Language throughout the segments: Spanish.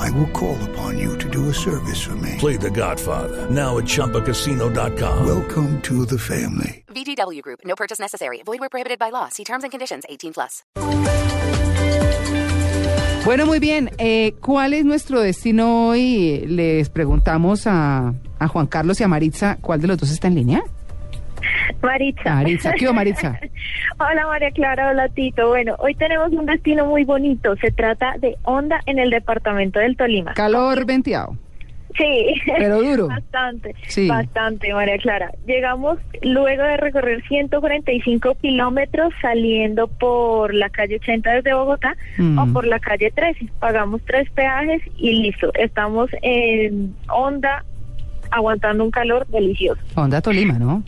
I will call upon you to do a service for me. Play The Godfather now at ChumbaCasino.com. Welcome to the family. VGW Group. No purchase necessary. Void where prohibited by law. See terms and conditions. 18 plus. Bueno, muy bien. Eh, ¿Cuál es nuestro destino hoy? Les preguntamos a, a Juan Carlos y a Maritza, ¿cuál de los dos está en línea? Maritza. Maritza, ¿qué Maritza? Hola María Clara, hola Tito. Bueno, hoy tenemos un destino muy bonito. Se trata de Honda en el departamento del Tolima. Calor venteado. Sí. Pero duro. Bastante. Sí. Bastante, María Clara. Llegamos luego de recorrer 145 kilómetros saliendo por la calle 80 desde Bogotá Mm. o por la calle 13. Pagamos tres peajes y listo. Estamos en Honda aguantando un calor delicioso. Onda Tolima, ¿no?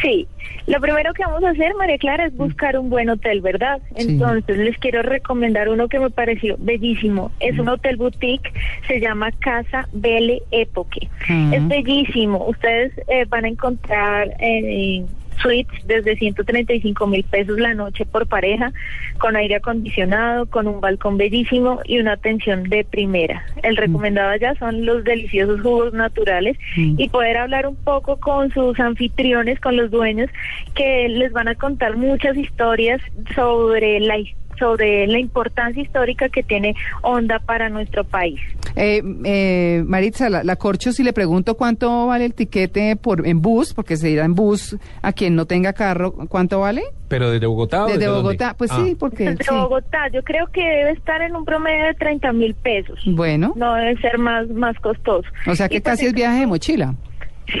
Sí, lo primero que vamos a hacer, María Clara, es buscar un buen hotel, ¿verdad? Sí. Entonces les quiero recomendar uno que me pareció bellísimo. Es un hotel boutique, se llama Casa Belle Époque. Mm. Es bellísimo. Ustedes eh, van a encontrar eh, suites desde 135 mil pesos la noche por pareja, con aire acondicionado, con un balcón bellísimo y una atención de primera. El recomendado allá son los deliciosos jugos naturales Mm. y poder hablar un poco con sus anfitriones, con los dueños, que les van a contar muchas historias sobre la his- sobre la importancia histórica que tiene Honda para nuestro país. Eh, eh, Maritza, la, la corcho, si le pregunto cuánto vale el tiquete por en bus, porque se irá en bus a quien no tenga carro, ¿cuánto vale? ¿Pero desde Bogotá o Desde desde Bogotá, dónde? pues Ah. sí, porque Desde sí. Bogotá, yo creo que debe estar en un promedio de 30 mil pesos. Bueno, No debe ser más, más costoso. o sea que Y pues, casi es viaje de mochila.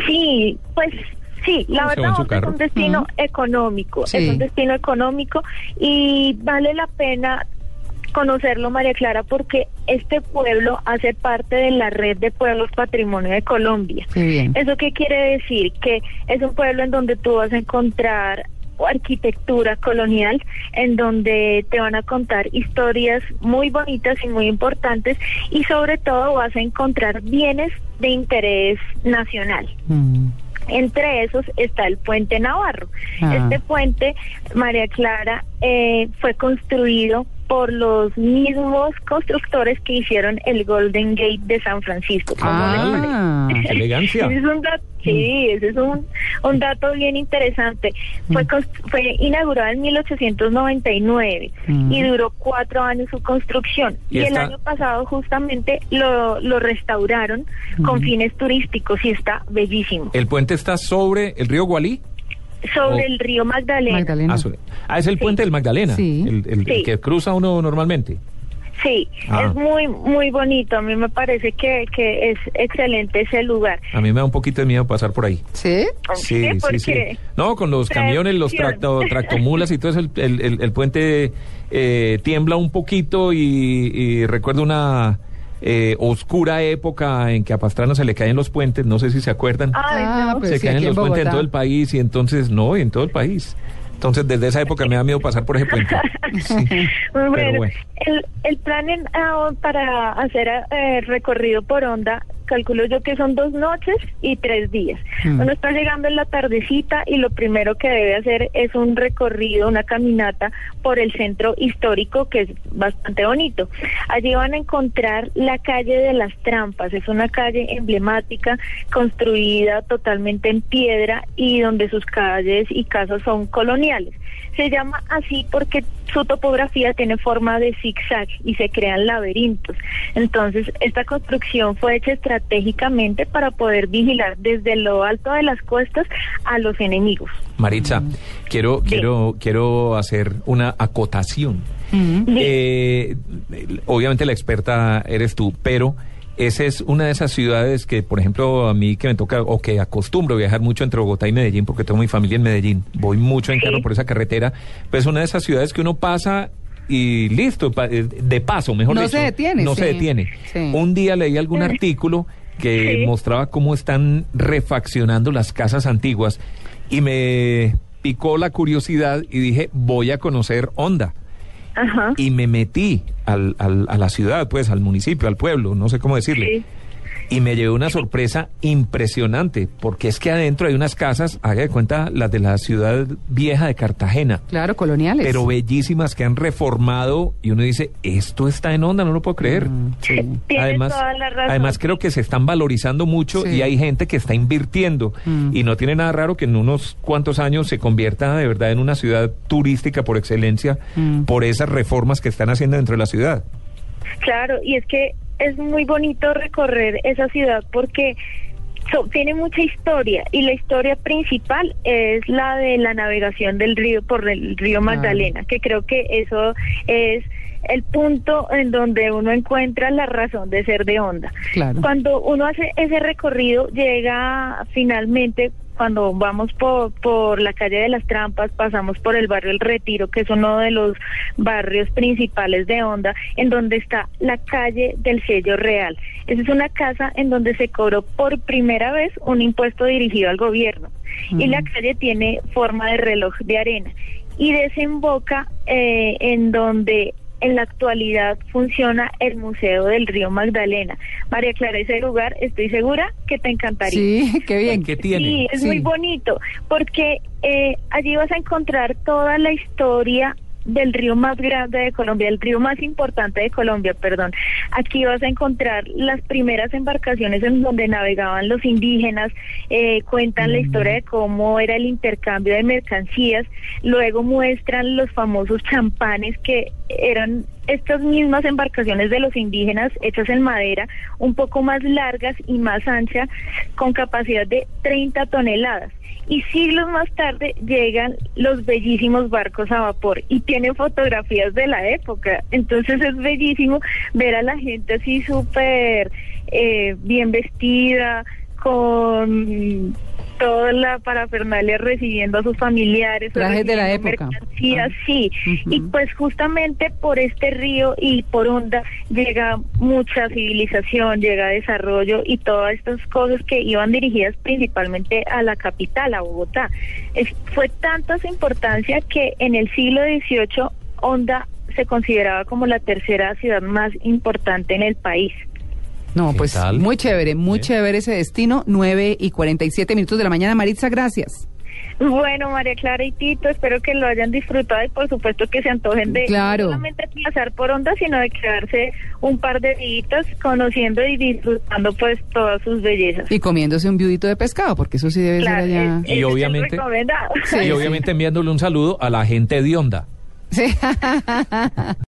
Sí, pues sí, la verdad es un destino económico, Sí. es un destino económico y vale la pena conocerlo, María Clara, porque este pueblo hace parte de la red de pueblos patrimonio de Colombia. Qué bien. ¿Eso qué quiere decir? Que es un pueblo en donde tú vas a encontrar arquitectura colonial, en donde te van a contar historias muy bonitas y muy importantes y sobre todo vas a encontrar bienes de interés nacional. Mm. Entre esos está el puente Navarro. Ah. Este puente, María Clara, eh, fue construido por los mismos constructores que hicieron el Golden Gate de San Francisco. Ah, ¡Qué elegancia! Ese es un dato, sí, ese es un, un dato bien interesante. Fue, cons- fue inaugurado en 1899 Mm. y duró cuatro años su construcción. Y Y, el año pasado justamente lo, lo restauraron con fines turísticos y está bellísimo. ¿El puente está sobre el río Gualí? Sobre oh. el río Magdalena. Magdalena. Ah, sobre- ah, es el Sí. puente del Magdalena, Sí. el, el- el Sí. que cruza uno normalmente. Sí, Ah. es muy, muy bonito. A mí me parece que, que es excelente ese lugar. A mí me da un poquito de miedo pasar por ahí. ¿Sí? Sí, ¿Por sí? No, con los camiones, los tracto, tractomulas y todo eso, el, el- el- el puente eh, tiembla un poquito y, y recuerdo una eh, oscura época en que a Pastrana se le caen los puentes, no sé si se acuerdan. Ay, Ah, no. pues se sí, caen los puentes en todo el país y entonces, no, en todo el país. Entonces, desde esa época me da miedo pasar por ese puente. Sí. Bueno. bueno. El, el plan en- ah, para hacer eh, recorrido por onda, calculo yo que son dos noches y tres días. Mm. Uno está llegando en la tardecita y lo primero que debe hacer es un recorrido, una caminata por el centro histórico que es bastante bonito. Allí van a encontrar la calle de las trampas, es una calle emblemática construida totalmente en piedra y donde sus calles y casas son coloniales. Se llama así porque su topografía tiene forma de zigzag y se crean laberintos. Entonces, esta construcción fue hecha estratégicamente para poder vigilar desde lo alto de las cuestas a los enemigos. Maritza, quiero, quiero, quiero hacer una acotación. Mm. Eh, obviamente la experta eres tú, pero esa es una de esas ciudades que, por ejemplo, a mí que me toca o que acostumbro viajar mucho entre Bogotá y Medellín, porque tengo mi familia en Medellín, voy mucho en Sí. carro por esa carretera, pues es una de esas ciudades que uno pasa y listo, eh, de paso, mejor No dicho. se detiene, No se detiene. Sí. Un día leí algún artículo que mostraba cómo están refaccionando las casas antiguas y me picó la curiosidad y dije, voy a conocer Honda. Ajá. Y me metí al, al- a la ciudad, pues, al municipio, al pueblo, no sé cómo decirle. Sí. Y me llevé una sorpresa impresionante, porque es que adentro hay unas casas, haga de cuenta, las de la ciudad vieja de Cartagena, Claro, coloniales. pero bellísimas que han reformado y uno dice, esto está en onda, no lo puedo creer. Mm, sí. Además, toda la razón. además creo que se están valorizando mucho Sí. y hay gente que está invirtiendo Mm. y no tiene nada raro que en unos cuantos años se convierta de verdad en una ciudad turística por excelencia Mm. por esas reformas que están haciendo dentro de la ciudad. Claro, y es que es muy bonito recorrer esa ciudad porque so- tiene mucha historia y la historia principal es la de la navegación del río por el río Claro. Magdalena, que creo que eso es el punto en donde uno encuentra la razón de ser de onda. Claro. Cuando uno hace ese recorrido, llega finalmente, cuando vamos por, por la calle de las Trampas, pasamos por el barrio El Retiro, que es uno de los barrios principales de Honda, en donde está la calle del sello real. Esa es una casa en donde se cobró por primera vez un impuesto dirigido al gobierno. Y la calle tiene forma de reloj de arena. Y desemboca eh, en donde en la actualidad funciona el Museo del Río Magdalena. María Clara, ese lugar estoy segura que te encantaría. Sí, qué bien. ¿Qué tiene? Sí, es Sí. muy bonito, porque eh, allí vas a encontrar toda la historia del río más grande de Colombia, el río más importante de Colombia, perdón. Aquí vas a encontrar las primeras embarcaciones en donde navegaban los indígenas, eh, cuentan la historia de cómo era el intercambio de mercancías, luego muestran los famosos champanes que eran estas mismas embarcaciones de los indígenas hechas en madera, un poco más largas y más anchas, con capacidad de 30 toneladas. Y siglos más tarde llegan los bellísimos barcos a vapor y tienen fotografías de la época. Entonces es bellísimo ver a la gente así súper eh, bien vestida, con toda la parafernalia recibiendo a sus familiares. Trajes de la época. mercancías, Ah. sí. Ujú. Y pues justamente por este río y por onda llega mucha civilización, llega desarrollo y todas estas cosas que iban dirigidas principalmente a la capital, a Bogotá. Es, fue tanta su importancia que en el siglo XVIII Honda se consideraba como la tercera ciudad más importante en el país. No, ¿Qué pues tal? muy chévere, muy ¿Eh? chévere ese destino. 9 y 47 minutos de la mañana. Maritza, gracias. Bueno, María Clara y Tito, espero que lo hayan disfrutado y por supuesto que se antojen de Claro. no solamente pasar por onda, sino de quedarse un par de días conociendo y disfrutando pues todas sus bellezas. Y comiéndose un viudito de pescado, porque eso sí debe Claro, ser allá. es- Y obviamente- recomendado. Sí, y sí. obviamente enviándole un saludo a la gente de Onda. Sí.